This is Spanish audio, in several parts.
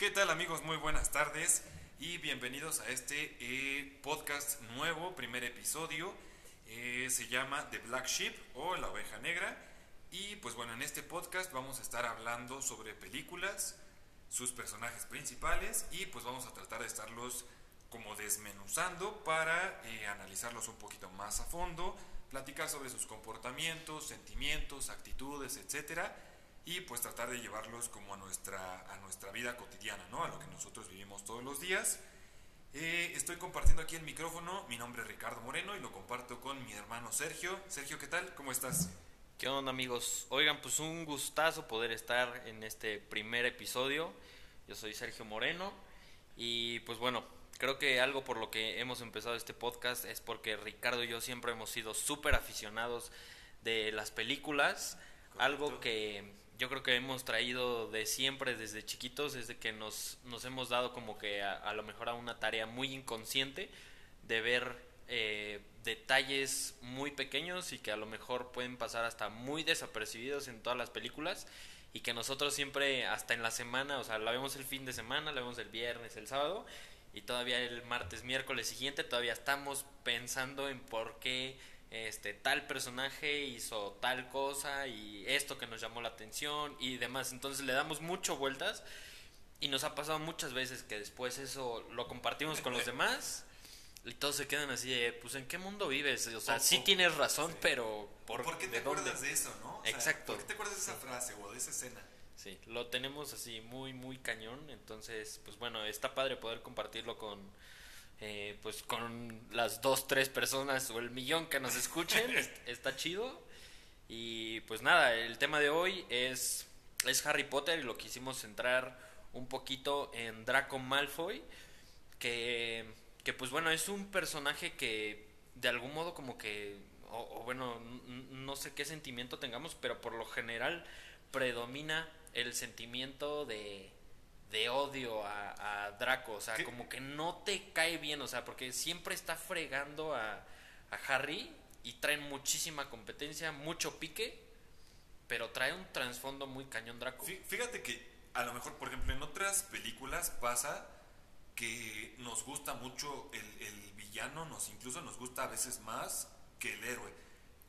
¿Qué tal amigos? Muy buenas tardes y bienvenidos a este eh, podcast nuevo, primer episodio. Eh, se llama The Black Sheep o La Oveja Negra. Y pues bueno, en este podcast vamos a estar hablando sobre películas, sus personajes principales y pues vamos a tratar de estarlos como desmenuzando para eh, analizarlos un poquito más a fondo, platicar sobre sus comportamientos, sentimientos, actitudes, etcétera y pues tratar de llevarlos como a nuestra, a nuestra vida cotidiana, ¿no? A lo que nosotros vivimos todos los días. Eh, estoy compartiendo aquí el micrófono, mi nombre es Ricardo Moreno y lo comparto con mi hermano Sergio. Sergio, ¿qué tal? ¿Cómo estás? ¿Qué onda amigos? Oigan, pues un gustazo poder estar en este primer episodio. Yo soy Sergio Moreno y pues bueno, creo que algo por lo que hemos empezado este podcast es porque Ricardo y yo siempre hemos sido súper aficionados de las películas. Algo que creo que hemos traído de siempre desde chiquitos es de que nos, nos hemos dado como que a, lo mejor a una tarea muy inconsciente de ver eh, detalles muy pequeños y que a lo mejor pueden pasar hasta muy desapercibidos en todas las películas y que nosotros siempre hasta en la semana, o sea, la vemos el fin de semana, la vemos el viernes, el sábado y todavía el martes, miércoles siguiente todavía estamos pensando en por qué este tal personaje hizo tal cosa y esto que nos llamó la atención y demás. Entonces le damos mucho vueltas y nos ha pasado muchas veces que después eso lo compartimos con los demás y todos se quedan así de, pues ¿en qué mundo vives? O sea, sí tienes razón, pero ¿por, qué te acuerdas de eso, no? Exacto. ¿Por qué te acuerdas de esa frase o de esa escena? Sí, lo tenemos así muy, muy cañón. Entonces, pues bueno, está padre poder compartirlo con, eh, pues con las dos, tres personas o el millón que nos escuchen, está chido. Y pues nada, el tema de hoy es, es Harry Potter y lo quisimos centrar un poquito en Draco Malfoy, que, que pues bueno, es un personaje que de algún modo como que, o bueno, no sé qué sentimiento tengamos, pero por lo general predomina el sentimiento de de odio a, Draco, o sea, como que no te cae bien, o sea, porque siempre está fregando a, Harry y traen muchísima competencia, mucho pique, pero trae un trasfondo muy cañón Draco. Fíjate que a lo mejor, por ejemplo, en otras películas pasa que nos gusta mucho el, villano, nos incluso nos gusta a veces más que el héroe.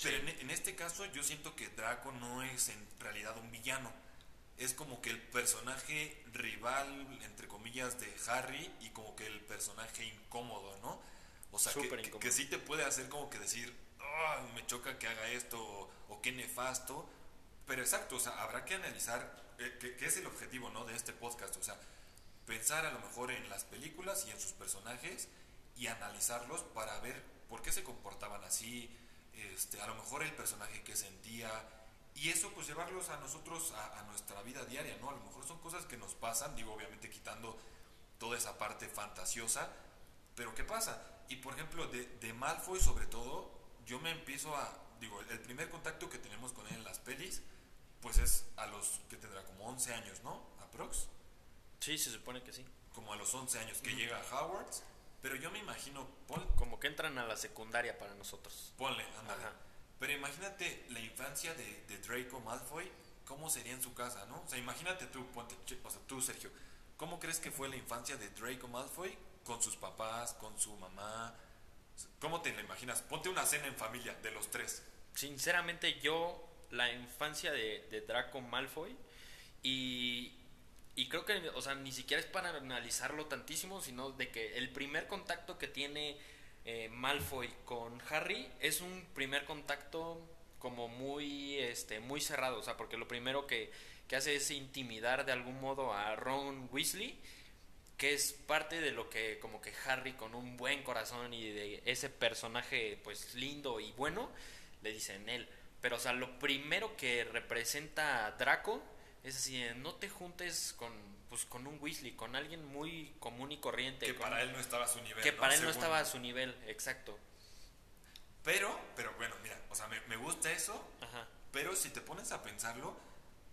Pero en, en este caso yo siento que Draco no es en realidad un villano es como que el personaje rival, entre comillas, de Harry y como que el personaje incómodo, ¿no? O sea, que, que, sí te puede hacer como que decir, oh, me choca que haga esto o, qué nefasto. Pero exacto, o sea, habrá que analizar eh, qué es el objetivo, ¿no? De este podcast, o sea, pensar a lo mejor en las películas y en sus personajes y analizarlos para ver por qué se comportaban así, este, a lo mejor el personaje que sentía, y eso pues llevarlos a nosotros a, nuestra vida diaria, ¿no? A lo mejor son cosas que nos pasan, digo obviamente quitando toda esa parte fantasiosa, pero ¿qué pasa? Y por ejemplo, de, de Malfoy sobre todo, yo me empiezo a, digo, el primer contacto que tenemos con él en las pelis, pues es a los que tendrá como 11 años, ¿no? Aprox. Sí, se supone que sí. Como a los 11 años que llega a Hogwarts, pero yo me imagino... como que entran a la secundaria para nosotros. Ponle, anda. Pero imagínate la infancia de, Draco Malfoy, cómo sería en su casa, ¿no? O sea, imagínate tú, ponte, o sea, tú, Sergio, ¿cómo crees que fue la infancia de Draco Malfoy con sus papás, con su mamá? ¿Cómo te la imaginas? Ponte una cena en familia de los tres. Sinceramente, yo, la infancia de, Draco Malfoy, y, y creo que, o sea, ni siquiera es para analizarlo tantísimo, sino de que el primer contacto que tiene eh, Malfoy con Harry es un primer contacto como muy este muy cerrado, o sea, porque lo primero que, que hace es intimidar de algún modo a Ron Weasley, que es parte de lo que como que Harry con un buen corazón y de ese personaje pues lindo y bueno le dicen él. Pero o sea, lo primero que representa a Draco es así, no te juntes con pues con un Weasley, con alguien muy común y corriente. Que para él no estaba a su nivel. Que para él no estaba a su nivel, exacto. Pero, pero bueno, mira, o sea, me, gusta eso, pero si te pones a pensarlo,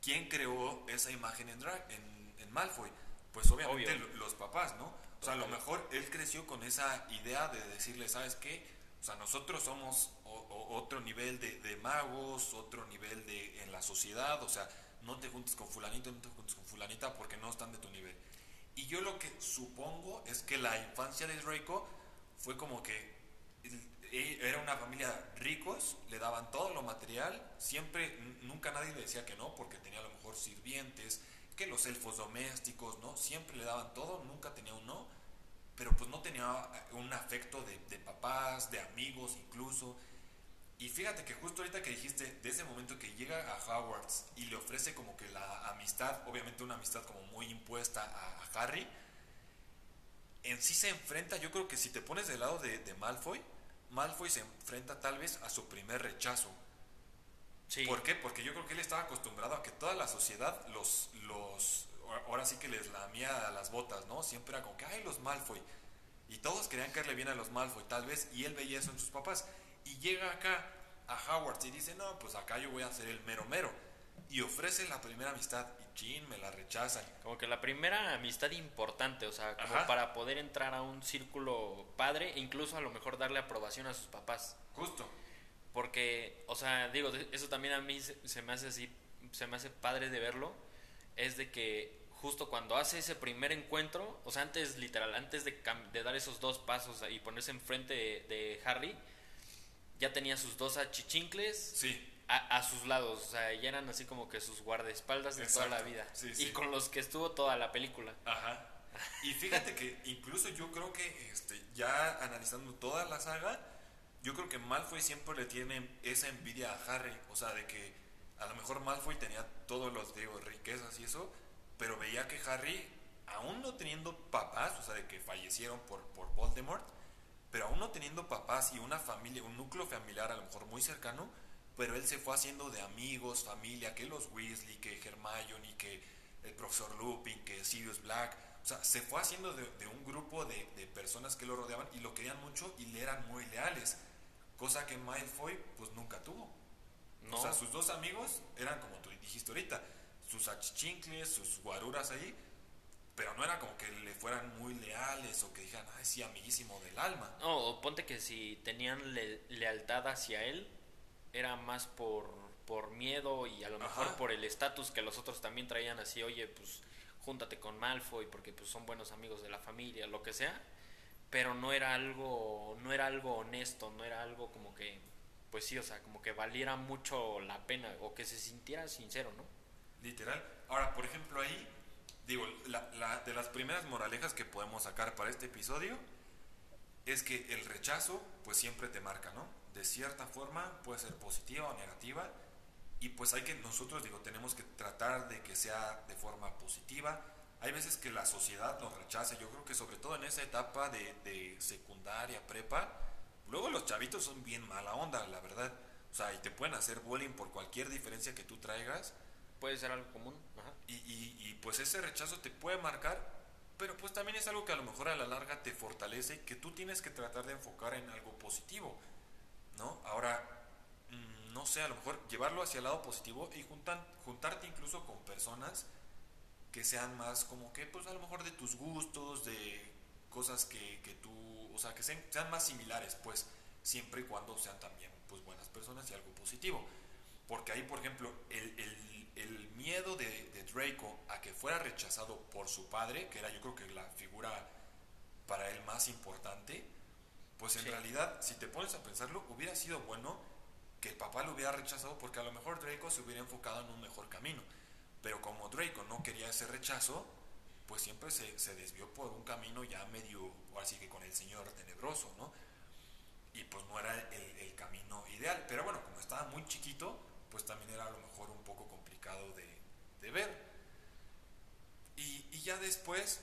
¿quién creó esa imagen en, drag, en, Malfoy? Pues obviamente los papás, ¿no? O sea, a lo mejor él creció con esa idea de decirle, ¿sabes qué? O sea, nosotros somos otro nivel de, de, magos, otro nivel de en la sociedad, o sea, no te juntes con fulanito, no te juntes con fulanita porque no están de tu nivel. Y yo lo que supongo es que la infancia de Draco fue como que e, era una familia ricos, le daban todo lo material, siempre, nunca nadie le decía que no, porque tenía a lo mejor sirvientes, que los elfos domésticos, ¿no? Siempre le daban todo, nunca tenía un no, pero pues no tenía un afecto de papás, de amigos incluso. Y fíjate que justo ahorita que dijiste, de ese momento que llega a Hogwarts y le ofrece como que la amistad, obviamente una amistad como muy impuesta a, Harry, en sí se enfrenta, yo creo que si te pones del lado de, de Malfoy, Malfoy se enfrenta tal vez a su primer rechazo. Sí. ¿Por qué? Porque yo creo que él estaba acostumbrado a que toda la sociedad los, los ahora sí que les lamía las botas, ¿no? Siempre era como que, ay, los Malfoy. Y todos querían caerle bien a los Malfoy, tal vez, y él veía eso en sus papás. Y llega acá a Howard y dice, no, pues acá yo voy a ser el mero mero. Y ofrece la primera amistad y chin, me la rechazan. Como que la primera amistad importante, o sea, como para poder entrar a un círculo padre e incluso a lo mejor darle aprobación a sus papás. Justo. Porque, o sea, digo, eso también a mí se me hace así, se me hace padre de verlo, es de que justo cuando hace ese primer encuentro, o sea, antes literal, antes de, de dar esos dos pasos y ponerse enfrente de Harry, ya tenía sus dos achichincles sí. a, sus lados. O sea, ya eran así como que sus guardaespaldas de toda la vida. Y con los que estuvo toda la película. Ajá. Y fíjate que incluso yo creo que este, ya analizando toda la saga, yo creo que Malfoy siempre le tiene esa envidia a Harry. O sea, de que a lo mejor Malfoy tenía todos los, digo, riquezas y eso, pero veía que Harry, aún no teniendo papás, o sea, de que fallecieron por, por Voldemort, pero aún no teniendo papás y una familia, un núcleo familiar a lo mejor muy cercano, pero él se fue haciendo de amigos, familia, que los Weasley, que Hermione, que el profesor Lupin, que Sirius Black, o sea, se fue haciendo de, un grupo de, personas que lo rodeaban y lo querían mucho y le eran muy leales, cosa que Malfoy pues nunca tuvo. O sea, sus dos amigos eran como tú dijiste ahorita, sus achichincles, sus guaruras ahí, pero no era como que le fueran muy leales o que dijeran, ay, sí, amiguísimo del alma. No, o ponte que si tenían lealtad hacia él, era más por, por miedo y a lo mejor por el estatus que los otros también traían así, oye, pues júntate con Malfoy porque pues son buenos amigos de la familia, lo que sea, pero no era algo, no era algo honesto, no era algo como que, pues sí, o sea, como que valiera mucho la pena o que se sintiera sincero, ¿no? Literal. Ahora, por ejemplo, ahí digo, la, de las primeras moralejas que podemos sacar para este episodio es que el rechazo pues siempre te marca, ¿no? De cierta forma puede ser positiva o negativa y pues hay que nosotros digo tenemos que tratar de que sea de forma positiva. Hay veces que la sociedad nos rechaza, yo creo que sobre todo en esa etapa de, de secundaria, prepa, luego los chavitos son bien mala onda, la verdad. O sea, y te pueden hacer bullying por cualquier diferencia que tú traigas. Puede ser algo común. Y, y, pues ese rechazo te puede marcar, pero pues también es algo que a lo mejor a la larga te fortalece y que tú tienes que tratar de enfocar en algo positivo, ¿no? Ahora, mm, no sé, a lo mejor llevarlo hacia el lado positivo y juntan, juntarte incluso con personas que sean más como que, pues a lo mejor de tus gustos, de cosas que, que tú, o sea, que sean, sean más similares, pues siempre y cuando sean también pues buenas personas y algo positivo. Porque ahí, por ejemplo, el, el miedo de, Draco a que fuera rechazado por su padre, que era yo creo que la figura para él más importante, pues en realidad, si te pones a pensarlo, hubiera sido bueno que el papá lo hubiera rechazado porque a lo mejor Draco se hubiera enfocado en un mejor camino. Pero como Draco no quería ese rechazo, pues siempre se, se desvió por un camino ya medio, así que con el señor tenebroso, ¿no? Y pues no era el, el camino ideal. Pero bueno, como estaba muy chiquito, pues también era a lo mejor un poco complicado de, de ver. Y, y, ya después,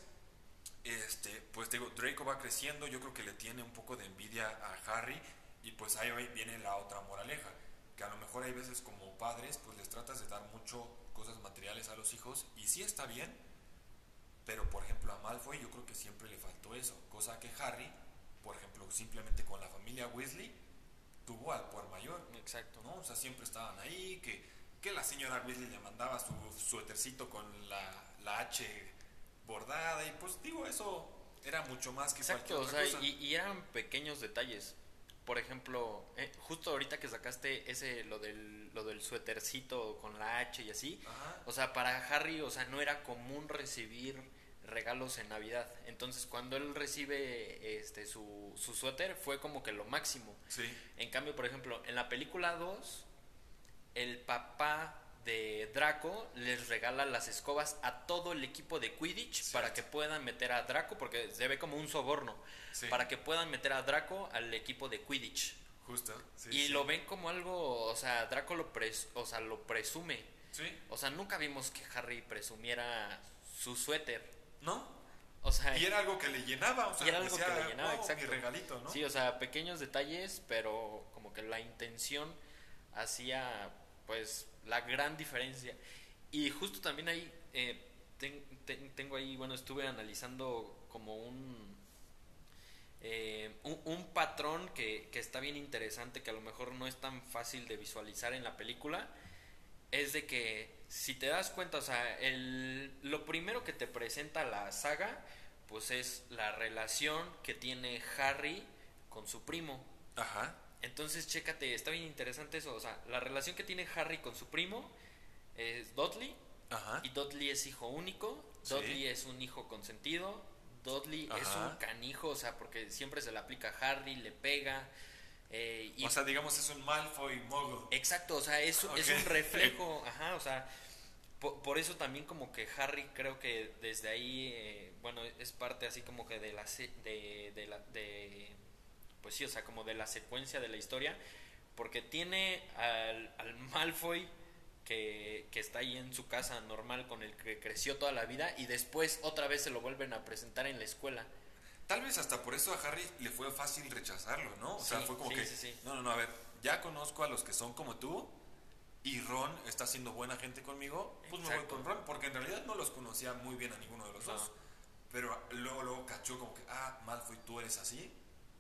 este, pues digo, Draco va creciendo, yo creo que le tiene un poco de envidia a Harry y pues ahí viene la otra moraleja, que a lo mejor hay veces como padres, pues les tratas de dar mucho cosas materiales a los hijos y sí está bien, pero por ejemplo a Malfoy yo creo que siempre le faltó eso, cosa que Harry, por ejemplo, simplemente con la familia Weasley, tuvo al por mayor. Exacto. ¿no? O sea, siempre estaban ahí, que, que la señora Weasley le mandaba su suétercito con la, la H bordada y pues digo, eso era mucho más que Exacto, o sea, Y, eran pequeños detalles. Por ejemplo, eh, justo ahorita que sacaste ese lo del lo del suétercito con la H y así, o sea, para Harry, o sea, no era común recibir regalos en Navidad. Entonces, cuando él recibe este su, su suéter, fue como que lo máximo. Sí. En cambio, por ejemplo, en la película 2, el papá de Draco les regala las escobas a todo el equipo de Quidditch para que puedan meter a Draco, porque se ve como un soborno, Sí. para que puedan meter a Draco al equipo de Quidditch. Justo. Sí, y lo ven como algo, o sea, Draco lo, pres- o sea, lo presume. Sí. O sea, nunca vimos que Harry presumiera su suéter. ¿No? O sea, Y era algo que le llenaba, o sea, y era algo decía, que le llenaba, "Wow, exacto. mi regalito, ¿no? Sí, o sea, pequeños detalles, pero como que la intención hacía pues la gran diferencia. Y justo también ahí eh, ten- ten- tengo ahí, bueno, estuve analizando como un eh, un, un patrón que, que está bien interesante, que a lo mejor no es tan fácil de visualizar en la película, es de que si te das cuenta, o sea, el, lo primero que te presenta la saga, pues es la relación que tiene Harry con su primo. Ajá. Entonces, chécate, está bien interesante eso, o sea, la relación que tiene Harry con su primo es Dudley, Ajá. y Dudley es hijo único, Sí. Dudley es un hijo consentido, Dudley es un canijo, o sea, porque siempre se le aplica a Harry, le pega. Eh, y O sea, digamos, es un Malfoy mogul. Exacto, o sea, es, un reflejo, ajá, o sea, po- por, eso también como que Harry creo que desde ahí, eh, bueno, es parte así como que de la, de, de la, de, pues sí, o sea, como de la secuencia de la historia, porque tiene al, al Malfoy que, que está ahí en su casa normal con el que creció toda la vida y después otra vez se lo vuelven a presentar en la escuela. Tal vez hasta por eso a Harry le fue fácil rechazarlo, ¿no? O sea, Sí, fue como sí, que, sí, sí. no, no, no, a ver, ya conozco a los que son como tú y Ron está siendo buena gente conmigo, pues me voy Exacto. con Ron, porque en realidad no los conocía muy bien a ninguno de los No. dos. Pero luego, luego cachó como que, ah, Malfoy, tú eres así,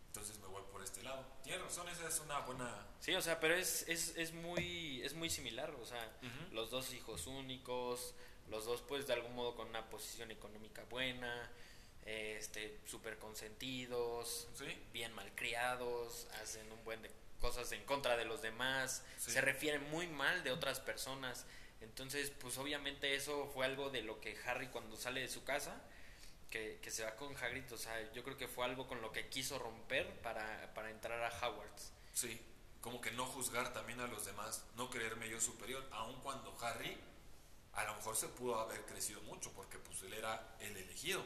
entonces me voy por este lado. Tienes razón, esa es una buena... Sí, o sea, pero es, es, es muy es muy similar, o sea, Ujú. los dos hijos únicos, los dos pues de algún modo con una posición económica buena, este súper consentidos, Sí. bien malcriados, hacen un buen de cosas en contra de los demás, Sí. se refieren muy mal de otras personas. Entonces, pues obviamente eso fue algo de lo que Harry cuando sale de su casa que, que se va con Hagrid, o sea, yo creo que fue algo con lo que quiso romper para, para entrar a Hogwarts. Sí, como que no juzgar también a los demás, no creerme yo superior, aun cuando Harry a lo mejor se pudo haber crecido mucho porque pues él era el elegido.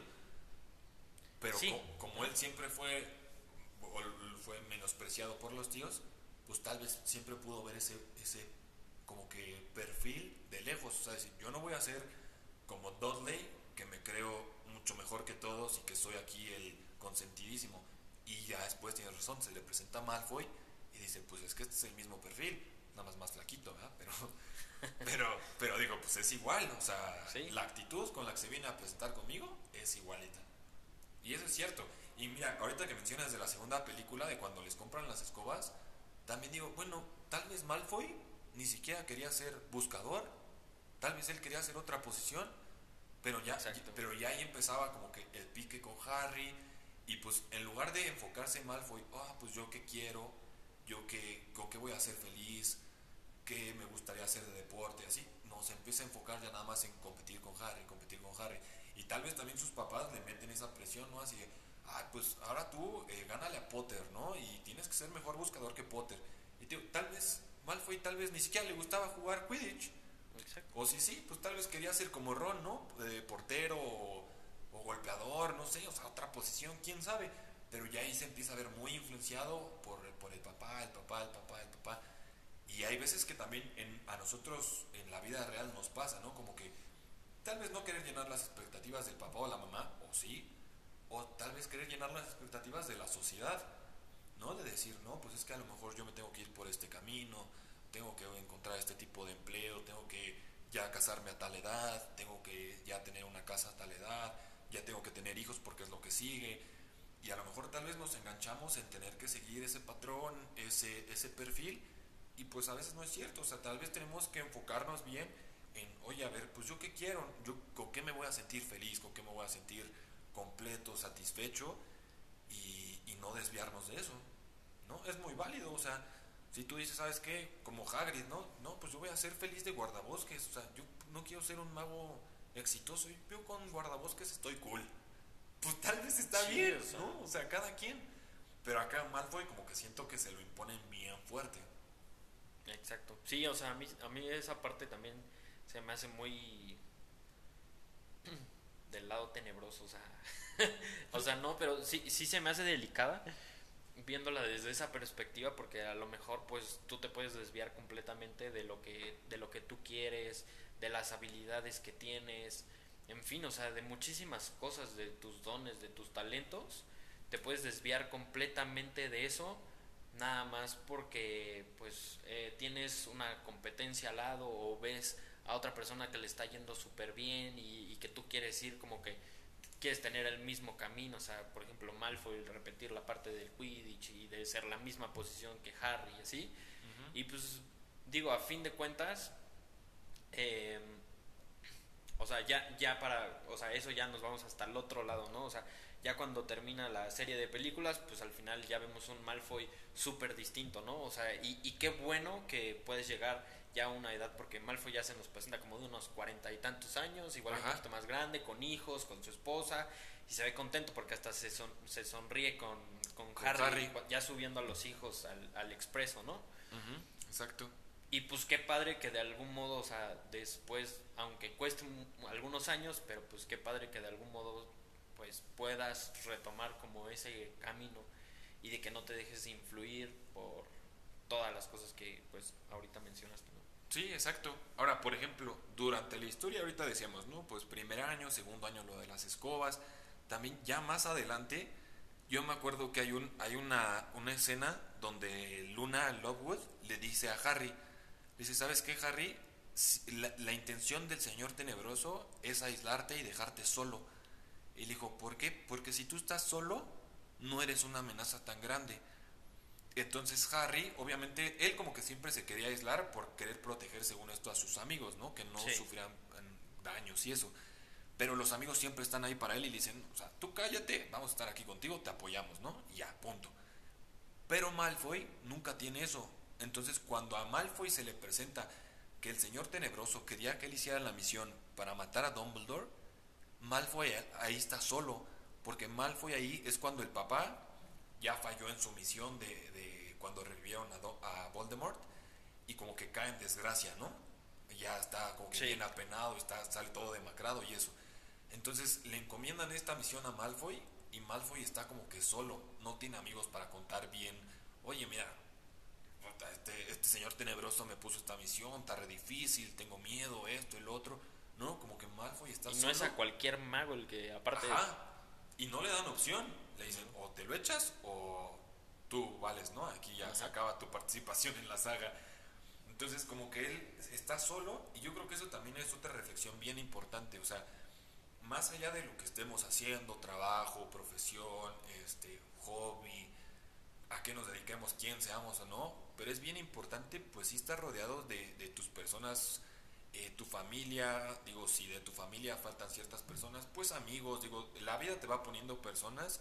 Pero Sí. co- como él siempre fue fue menospreciado por los tíos, pues tal vez siempre pudo ver ese ese como que perfil de lejos, o sea, decir, yo no voy a ser como Dudley, que me creo mucho mejor que todos y que soy aquí el consentidísimo. Y ya después tiene razón, se le presenta Malfoy y dice, pues es que este es el mismo perfil, nada más más flaquito, ¿verdad? Pero, pero, pero digo, pues es igual, o sea, Sí. la actitud con la que se viene a presentar conmigo es igualita. Y eso es cierto. Y mira, ahorita que mencionas de la segunda película, de cuando les compran las escobas, también digo, bueno, tal vez Malfoy ni siquiera quería ser buscador, tal vez él quería hacer otra posición, pero ya, Exacto. pero ya ahí empezaba como que el pique con Harry, y pues en lugar de enfocarse en Malfoy, ah, pues yo qué quiero, yo qué, con qué voy a ser feliz, qué me gustaría hacer de deporte, así, no, se empieza a enfocar ya nada más en competir con Harry, competir con Harry, y tal vez también sus papás le meten esa presión, ¿no? Así de, ah, pues ahora tú eh, gánale a Potter, ¿no? Y tienes que ser mejor buscador que Potter. Y te tal vez Malfoy tal vez ni siquiera le gustaba jugar Quidditch. Exacto. O si sí, pues tal vez quería ser como Ron, ¿no? De portero o, o golpeador, no sé, o sea, otra posición, quién sabe. Pero ya ahí se empieza a ver muy influenciado por, por el papá, el papá, el papá, el papá. Y hay veces que también en, a nosotros en la vida real nos pasa, ¿no? Como que tal vez no querer llenar las expectativas del papá o la mamá, o sí, o tal vez querer llenar las expectativas de la sociedad, ¿no? De decir, no, pues es que a lo mejor yo me tengo que ir por este camino, tengo que encontrar este tipo de empleo, tengo que ya casarme a tal edad, tengo que ya tener una casa a tal edad, ya tengo que tener hijos porque es lo que sigue. Y a lo mejor tal vez nos enganchamos en tener que seguir ese patrón, ese, ese perfil, y pues a veces no es cierto, o sea, tal vez tenemos que enfocarnos bien en, oye, a ver, pues yo qué quiero, yo con qué me voy a sentir feliz, con qué me voy a sentir completo, satisfecho, y, y no desviarnos de eso, ¿no? Es muy válido, o sea, si tú dices, ¿sabes qué? Como Hagrid, ¿no? No, pues yo voy a ser feliz de guardabosques, o sea, yo no quiero ser un mago exitoso yo con guardabosques estoy cool. Pues tal vez está Sí, bien, o sea. ¿no? O sea, cada quien. Pero acá Malfoy como que siento que se lo imponen bien fuerte. Exacto. Sí, o sea, a mí, a mí esa parte también se me hace muy del lado tenebroso, o sea, o sea, no, pero sí, sí se me hace delicada viéndola desde esa perspectiva porque a lo mejor pues tú te puedes desviar completamente de lo que de lo que tú quieres, de las habilidades que tienes, en fin, o sea, de muchísimas cosas, de tus dones, de tus talentos, te puedes desviar completamente de eso nada más porque pues eh, tienes una competencia al lado o ves a otra persona que le está yendo súper bien y, y que tú quieres ir como que quieres tener el mismo camino, o sea, por ejemplo, Malfoy repetir la parte del Quidditch y de ser la misma posición que Harry y así. Y pues digo, a fin de cuentas, eh, o sea, ya, ya para, o sea, eso ya nos vamos hasta el otro lado, ¿no? O sea, ya cuando termina la serie de películas, pues al final ya vemos un Malfoy súper distinto, ¿no? O sea, y, y qué bueno que puedes llegar ya una edad, porque Malfoy ya se nos presenta como de unos cuarenta y tantos años, igual un poquito más grande, con hijos, con su esposa, y se ve contento porque hasta se, son- se sonríe con, con, Con Harry, Harry. ya subiendo a los hijos al, al expreso, ¿no? Exacto. Y pues qué padre que de algún modo, o sea, después, aunque cueste un- algunos años, pero pues qué padre que de algún modo pues puedas retomar como ese camino y de que no te dejes influir por todas las cosas que pues ahorita mencionaste. Sí, exacto. Ahora, por ejemplo, durante la historia ahorita decíamos, ¿no? Pues primer año, segundo año lo de las escobas. También ya más adelante, yo me acuerdo que hay un hay una, una escena donde Luna Lovewood le dice a Harry, dice, ¿sabes qué, Harry? La, la intención del Señor Tenebroso es aislarte y dejarte solo. Y le dijo, ¿por qué? Porque si tú estás solo, no eres una amenaza tan grande. Entonces Harry, obviamente, él como que siempre se quería aislar por querer proteger, según esto, a sus amigos, ¿no? Que no Sí. sufrieran mm, daños y eso. Pero los amigos siempre están ahí para él y le dicen, o sea, tú cállate, vamos a estar aquí contigo, te apoyamos, ¿no? Y ya, punto. Pero Malfoy nunca tiene eso. Entonces, cuando a Malfoy se le presenta que el Señor Tenebroso quería que él hiciera la misión para matar a Dumbledore, Malfoy ahí está solo, porque Malfoy ahí es cuando el papá ya falló en su misión de, de cuando revivieron a, Do- a Voldemort y como que cae en desgracia, ¿no? Ya está como que Sí. bien apenado, está, sale todo demacrado y eso. Entonces le encomiendan esta misión a Malfoy y Malfoy está como que solo, no tiene amigos para contar bien. Oye, mira, este, este señor tenebroso me puso esta misión, está re difícil, tengo miedo, esto, el otro. No, como que Malfoy está Y solo. no es a cualquier mago el que aparte Ajá. Y no le dan opción. Le dicen, o te lo echas o tú vales, ¿no? Aquí ya se acaba tu participación en la saga. Entonces, como que él está solo, y yo creo que eso también es otra reflexión bien importante. O sea, más allá de lo que estemos haciendo, trabajo, profesión, este, hobby, a qué nos dediquemos, quién seamos o no, pero es bien importante, pues sí estar rodeado de, de tus personas, eh, tu familia, digo, si de tu familia faltan ciertas personas, pues amigos, digo, la vida te va poniendo personas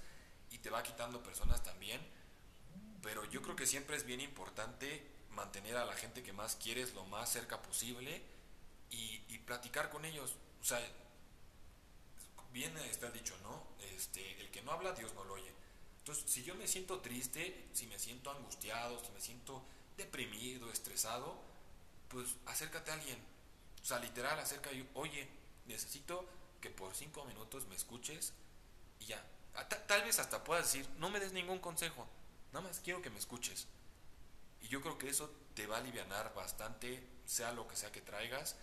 y te va quitando personas también, pero yo creo que siempre es bien importante mantener a la gente que más quieres lo más cerca posible y, y platicar con ellos, o sea, bien está dicho, ¿no? Este, el que no habla, Dios no lo oye. Entonces, si yo me siento triste, si me siento angustiado, si me siento deprimido, estresado, pues acércate a alguien. O sea, literal, acerca y oye, necesito que por cinco minutos me escuches y ya. Tal vez hasta puedas decir, no me des ningún consejo, nada más quiero que me escuches. Y yo creo que eso te va a alivianar bastante, sea lo que sea que traigas.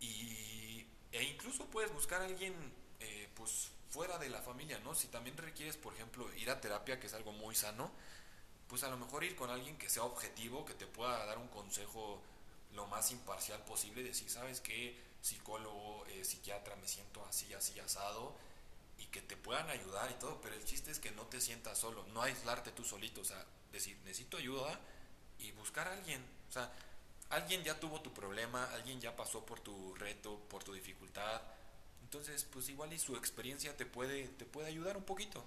Y, e incluso puedes buscar a alguien eh, pues fuera de la familia, ¿no? Si también requieres, por ejemplo, ir a terapia, que es algo muy sano, pues a lo mejor ir con alguien que sea objetivo, que te pueda dar un consejo lo más imparcial posible, decir, ¿sabes qué? Psicólogo, eh, psiquiatra, me siento así, así, asado, y que te puedan ayudar y todo, pero el chiste es que no te sientas solo, no aislarte tú solito, o sea, decir, necesito ayuda y buscar a alguien, o sea, alguien ya tuvo tu problema, alguien ya pasó por tu reto, por tu dificultad, entonces, pues igual y su experiencia te puede, te puede ayudar un poquito.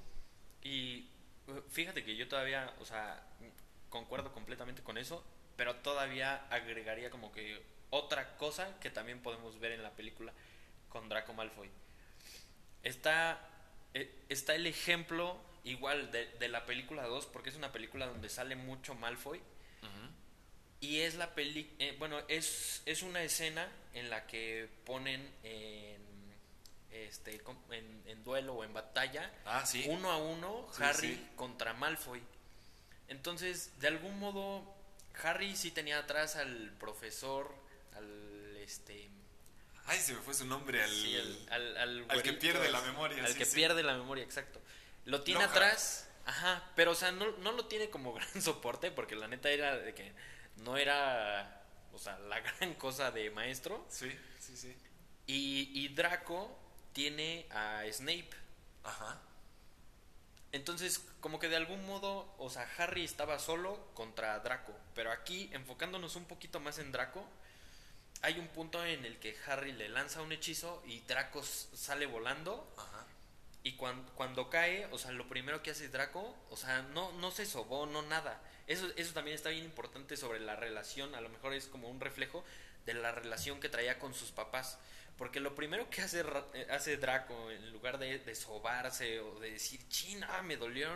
Y uh, fíjate que yo todavía, o sea, concuerdo completamente con eso, pero todavía agregaría como que otra cosa que también podemos ver en la película con Draco Malfoy. Está, eh, está el ejemplo igual de, de la película 2, porque es una película donde sale mucho Malfoy. Y es la peli, eh, bueno, es, es una escena en la que ponen en, este, en, en duelo o en batalla Ah, sí. uno a uno Sí, Harry sí. contra Malfoy. Entonces, de algún modo, Harry sí tenía atrás al profesor, al este, Ay, se me fue su nombre al. sí, al, al, que pierde la memoria, Al sí, que sí. pierde la memoria, exacto. Lo tiene atrás, ajá, pero o sea, no, no lo tiene como gran soporte porque la neta era de que no era, o sea, la gran cosa de maestro. Sí, sí, sí. Y, y Draco tiene a Snape. Ajá. Entonces, como que de algún modo, o sea, Harry estaba solo contra Draco. Pero aquí, enfocándonos un poquito más en Draco, hay un punto en el que Harry le lanza un hechizo y Draco sale volando. Ajá. Y cuando, cuando cae, o sea, lo primero que hace Draco, o sea, no, no se sobó, no nada. Eso, eso también está bien importante sobre la relación, a lo mejor es como un reflejo de la relación que traía con sus papás. Porque lo primero que hace, eh, hace Draco, en lugar de, de sobarse o de decir, china, me dolió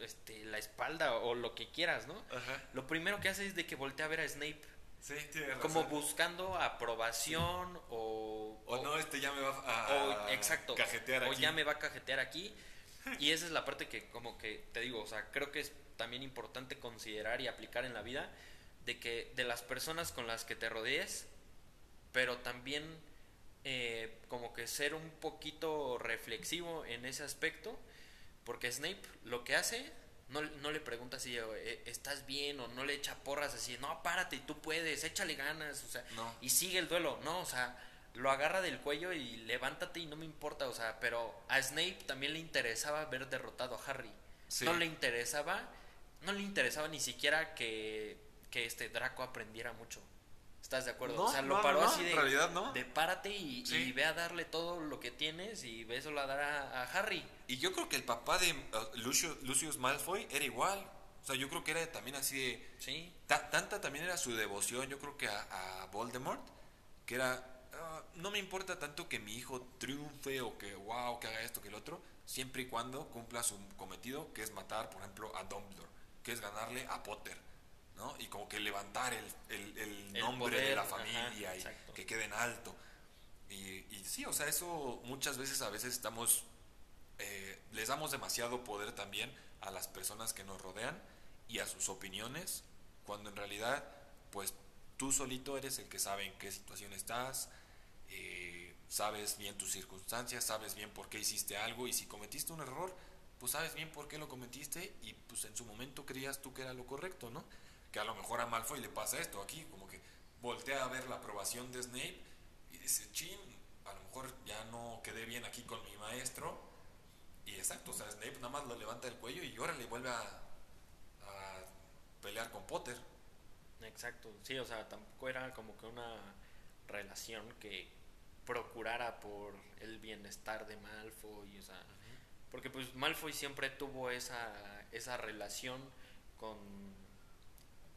este, la espalda o lo que quieras, ¿no? Ajá. Lo primero que hace es de que voltea a ver a Snape, Sí, razón. como buscando aprobación o... O no, este ya me va a, o, a exacto. cajetear o aquí. ya me va a cajetear aquí. Y esa es la parte que, como que te digo, o sea, creo que es también importante considerar y aplicar en la vida de que de las personas con las que te rodees, pero también eh, como que ser un poquito reflexivo en ese aspecto, porque Snape lo que hace, no, no le pregunta si eh, estás bien o no le echa porras así, no, párate, tú puedes, échale ganas, o sea, No. y sigue el duelo, no, o sea, lo agarra del cuello y levántate y no me importa, o sea, pero a Snape también le interesaba ver derrotado a Harry. Sí. No le interesaba, no le interesaba ni siquiera que, que este Draco aprendiera mucho. ¿Estás de acuerdo? No, o sea, no, lo paró no, así de, realidad párate y, Sí. y ve a darle todo lo que tienes y ve eso a dar a, a Harry. Y yo creo que el papá de uh, Lucio- Lucius Malfoy era igual. O sea, yo creo que era también así de... Sí, ta- tanta también era su devoción, yo creo que a, a Voldemort, que era... "Ah, no me importa tanto que mi hijo triunfe o que, wow, que haga esto, que el otro, siempre y cuando cumpla su cometido, que es matar, por ejemplo, a Dumbledore, que es ganarle a Potter, ¿no? Y como que levantar el, el- el El nombre de la ajá, familia y que quede en alto. Y, y sí, o sea, eso muchas veces a veces estamos, eh, les damos demasiado poder también a las personas que nos rodean y a sus opiniones, cuando en realidad, pues tú solito eres el que sabe en qué situación estás, eh, sabes bien tus circunstancias, sabes bien por qué hiciste algo y si cometiste un error, pues sabes bien por qué lo cometiste y pues en su momento creías tú que era lo correcto, ¿no? Que a lo mejor a Malfoy le pasa esto aquí, como que voltea a ver la aprobación de Snape y dice, chin, a lo mejor ya no quedé bien aquí con mi maestro. Y exacto, o sea, Snape nada más lo levanta del cuello y ahora le vuelve a, a pelear con Potter. exacto. Sí, o sea, tampoco era como que una relación que procurara por el bienestar de Malfoy, o sea, porque pues Malfoy siempre tuvo esa, esa relación con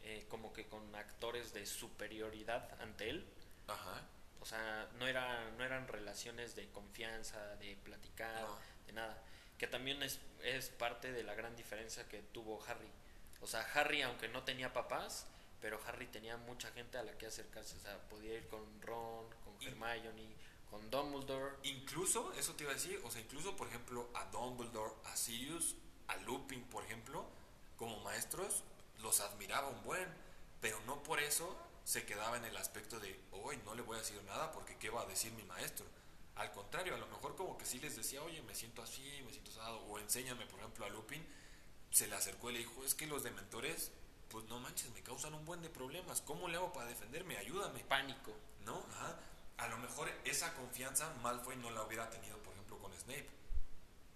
eh, como que con actores de superioridad ante él. Ajá. O sea, no, era, no eran relaciones de confianza, de platicar, No. de nada. Que también es, es parte de la gran diferencia que tuvo Harry. O sea, Harry, aunque no tenía papás, pero Harry tenía mucha gente a la que acercarse. O sea, podía ir con Ron, con Hermione, con Dumbledore. Incluso, eso te iba a decir, o sea, incluso, por ejemplo, a Dumbledore, a Sirius, a Lupin, por ejemplo, como maestros, los admiraba un buen, pero no por eso se quedaba en el aspecto de, hoy no le voy a decir nada porque qué va a decir mi maestro. Al contrario, a lo mejor como que sí les decía, oye, me siento así, me siento asado, o enséñame, por ejemplo, a Lupin, se le acercó y le dijo, es que los dementores, pues no manches, me causan un buen de problemas, ¿cómo le hago para defenderme? Ayúdame. Pánico. ¿no? Ajá. A lo mejor esa confianza Malfoy no la hubiera tenido, por ejemplo, con Snape.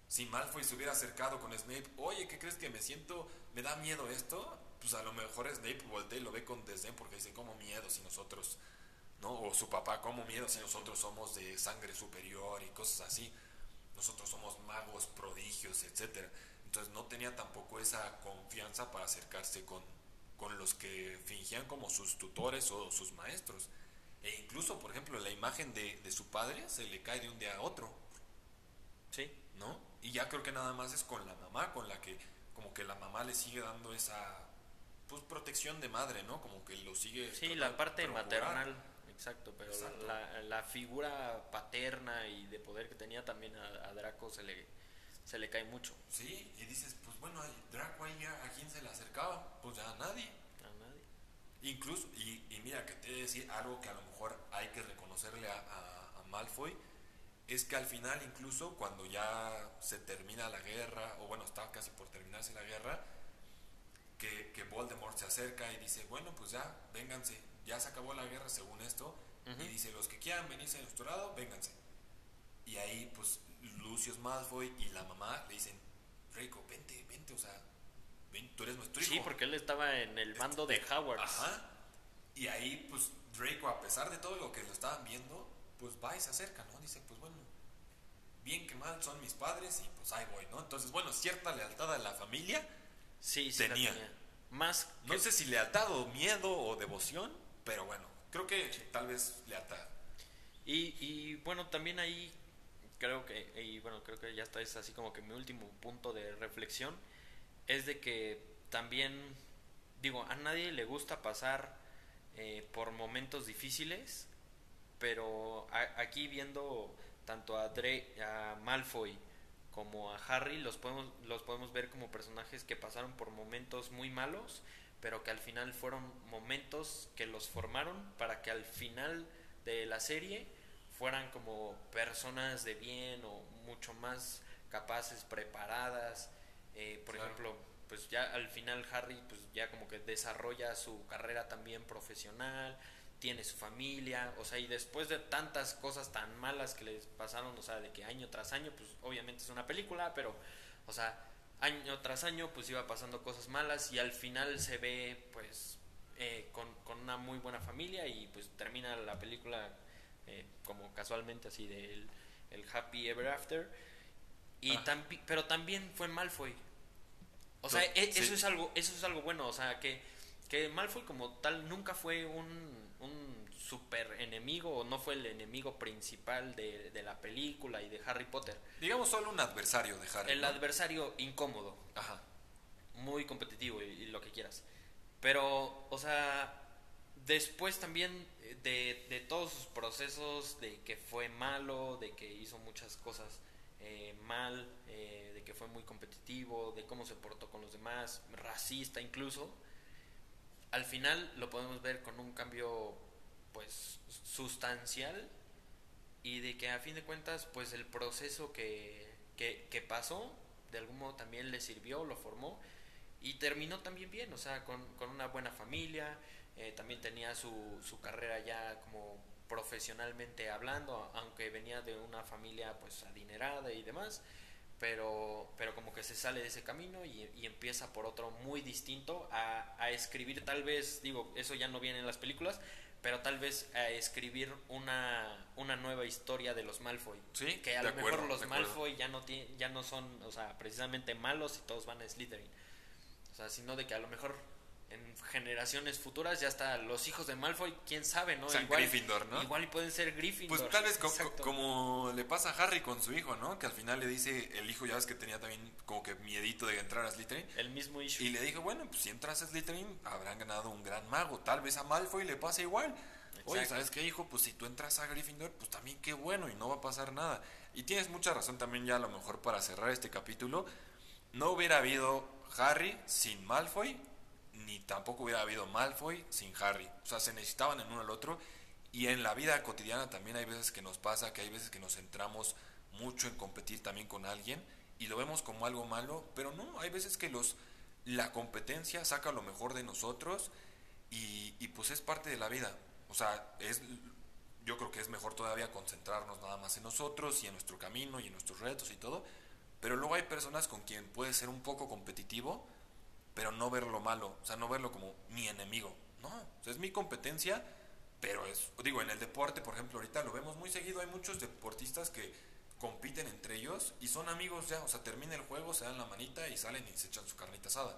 Si Malfoy se hubiera acercado con Snape, oye, ¿qué crees que me siento, me da miedo esto? Pues a lo mejor Snape voltea y lo ve con desdén porque dice, ¿cómo miedo si nosotros, ¿no? O su papá, ¿cómo miedo si nosotros somos de sangre superior y cosas así? Nosotros somos magos, prodigios, etcétera. Entonces no tenía tampoco esa confianza para acercarse con, con los que fingían como sus tutores o sus maestros. E incluso, por ejemplo, la imagen de, de su padre se le cae de un día a otro. Sí. ¿No? Y ya creo que nada más es con la mamá, con la que como que la mamá le sigue dando esa pues protección de madre, ¿no? Como que lo sigue Sí, la parte procurar. maternal, exacto, pero Exacto. La, la figura paterna y de poder que tenía también a, a Draco se le, se le cae mucho. Sí, y dices, pues bueno, Draco ahí ya, a quién se le acercaba, pues ya a nadie. A nadie. Incluso, y, y mira, que te voy a decir algo que a lo mejor hay que reconocerle a, a- a Malfoy, es que al final incluso cuando ya se termina la guerra, o bueno, está casi por terminarse la guerra, que, que Voldemort se acerca y dice, bueno, pues ya, vénganse, ya se acabó la guerra según esto, Ujú. y dice, los que quieran venirse a nuestro lado, vénganse. Y ahí, pues, Lucius Malfoy y la mamá le dicen, Draco, vente, vente, o sea, ven, tú eres nuestro hijo. Sí, porque él estaba en el mando de Howard. Ajá. Y ahí, pues, Draco, a pesar de todo lo que lo estaban viendo, pues va y se acerca, ¿no? Dice, pues bueno, bien que mal son mis padres y pues ahí voy, ¿no? Entonces, bueno, cierta lealtad a la familia. Sí, sí la Tenía. tenía. Más No que- sé si lealtad o miedo o devoción, pero bueno, creo que tal vez lealtad. Y, y bueno, también ahí creo que, y bueno, creo que ya está, es así como que mi último punto de reflexión, es de que también, digo, a nadie le gusta pasar eh, por momentos difíciles, pero a- aquí viendo tanto a, Dre, a Malfoy como a Harry, los podemos, los podemos ver como personajes que pasaron por momentos muy malos, pero que al final fueron momentos que los formaron para que al final de la serie fueran como personas de bien o mucho más capaces, preparadas. Eh, por Claro. ejemplo, pues ya al final Harry pues ya como que desarrolla su carrera también profesional, tiene su familia, o sea, y después de tantas cosas tan malas que les pasaron, o sea, de que año tras año, pues obviamente es una película, pero, o sea, año tras año pues iba pasando cosas malas y al final se ve pues eh, con, con una muy buena familia y pues termina la película eh, como casualmente así del el Happy Ever After. Y tambi- pero también fue Malfoy. O sea, e- sí. eso es algo eso es algo bueno, o sea, que que Malfoy como tal nunca fue un super enemigo o no fue el enemigo principal de, de la película y de Harry Potter. Digamos solo un adversario de Harry. El ¿no? adversario incómodo, Ajá. muy competitivo y, y lo que quieras. Pero, o sea, después también eh, de, de todos sus procesos, de que fue malo, de que hizo muchas cosas eh, mal, eh, de que fue muy competitivo, de cómo se portó con los demás, racista incluso, al final lo podemos ver con un cambio pues sustancial y de que a fin de cuentas pues el proceso que, que, que pasó de algún modo también le sirvió, lo formó y terminó también bien, o sea, con, con una buena familia, eh, también tenía su, su carrera ya como profesionalmente hablando, aunque venía de una familia pues adinerada y demás, pero, pero como que se sale de ese camino y, y empieza por otro muy distinto a, a escribir. Tal vez, digo, eso ya no viene en las películas, pero tal vez a escribir una, una nueva historia de los Malfoy. Sí, Que a lo mejor los. Malfoy ya no, tie- ya no son, o sea, precisamente malos y todos van a Slytherin. O sea, sino de que a lo mejor en generaciones futuras ya hasta los hijos de Malfoy, quién sabe, ¿no? Sean Gryffindor, ¿no? Igual y pueden ser Gryffindor. Pues tal vez co- co- Exacto. como le pasa a Harry con su hijo, ¿no? Que al final le dice, el hijo ya ves que tenía también como que miedito de entrar a Slytherin. El mismo issue. Y le dijo, bueno, pues si entras a Slytherin habrán ganado un gran mago. Tal vez a Malfoy le pasa igual. Oye, Exacto. ¿sabes qué, hijo? Pues si tú entras a Gryffindor, pues también qué bueno y no va a pasar nada. Y tienes mucha razón también ya a lo mejor para cerrar este capítulo. No hubiera habido Harry sin Malfoy, ni tampoco hubiera habido Malfoy sin Harry. O sea, se necesitaban el uno al otro. Y en la vida cotidiana también hay veces que nos pasa, que hay veces que nos centramos mucho en competir también con alguien y lo vemos como algo malo, pero no, hay veces que los la competencia saca lo mejor de nosotros y, y pues es parte de la vida. O sea, es yo creo que es mejor todavía concentrarnos nada más en nosotros y en nuestro camino y en nuestros retos y todo, pero luego hay personas con quien puede ser un poco competitivo, pero no verlo malo, o sea, no verlo como mi enemigo. No, o sea, es mi competencia, pero es, digo, en el deporte, por ejemplo, ahorita lo vemos muy seguido, hay muchos deportistas que compiten entre ellos y son amigos ya, o sea, termina el juego, se dan la manita y salen y se echan su carnita asada.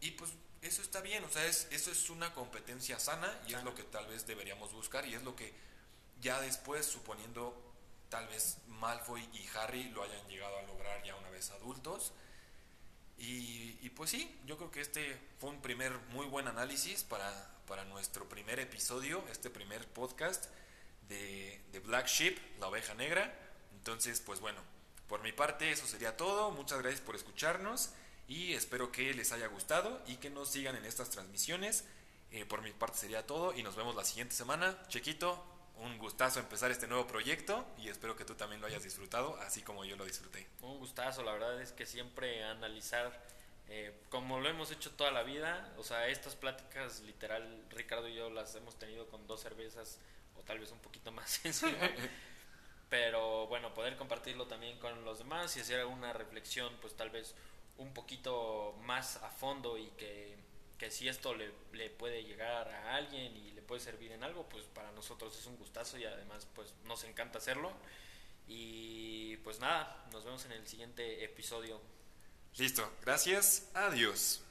Y pues eso está bien, o sea, es, eso es una competencia sana y es lo que tal vez deberíamos buscar y es lo que ya después, suponiendo tal vez Malfoy y Harry lo hayan llegado a lograr ya una vez adultos. Y, pues sí, yo creo que este fue un primer muy buen análisis para, para nuestro primer episodio, este primer podcast de, de Black Sheep, la oveja negra. Entonces, pues bueno, por mi parte eso sería todo. Muchas gracias por escucharnos y espero que les haya gustado y que nos sigan en estas transmisiones. Eh, por mi parte sería todo y nos vemos la siguiente semana. Chequito, un gustazo empezar este nuevo proyecto y espero que tú también lo hayas disfrutado, así como yo lo disfruté. Un gustazo, la verdad es que siempre analizar, eh, como lo hemos hecho toda la vida, o sea, estas pláticas literal, Ricardo y yo las hemos tenido con dos cervezas o tal vez un poquito más. Pero bueno, poder compartirlo también con los demás y hacer alguna reflexión, pues tal vez un poquito más a fondo y que, si esto le, le, puede llegar a alguien y puede servir en algo, pues para nosotros es un gustazo y además pues nos encanta hacerlo. Y pues nada, nos vemos en el siguiente episodio. Listo, gracias, adiós.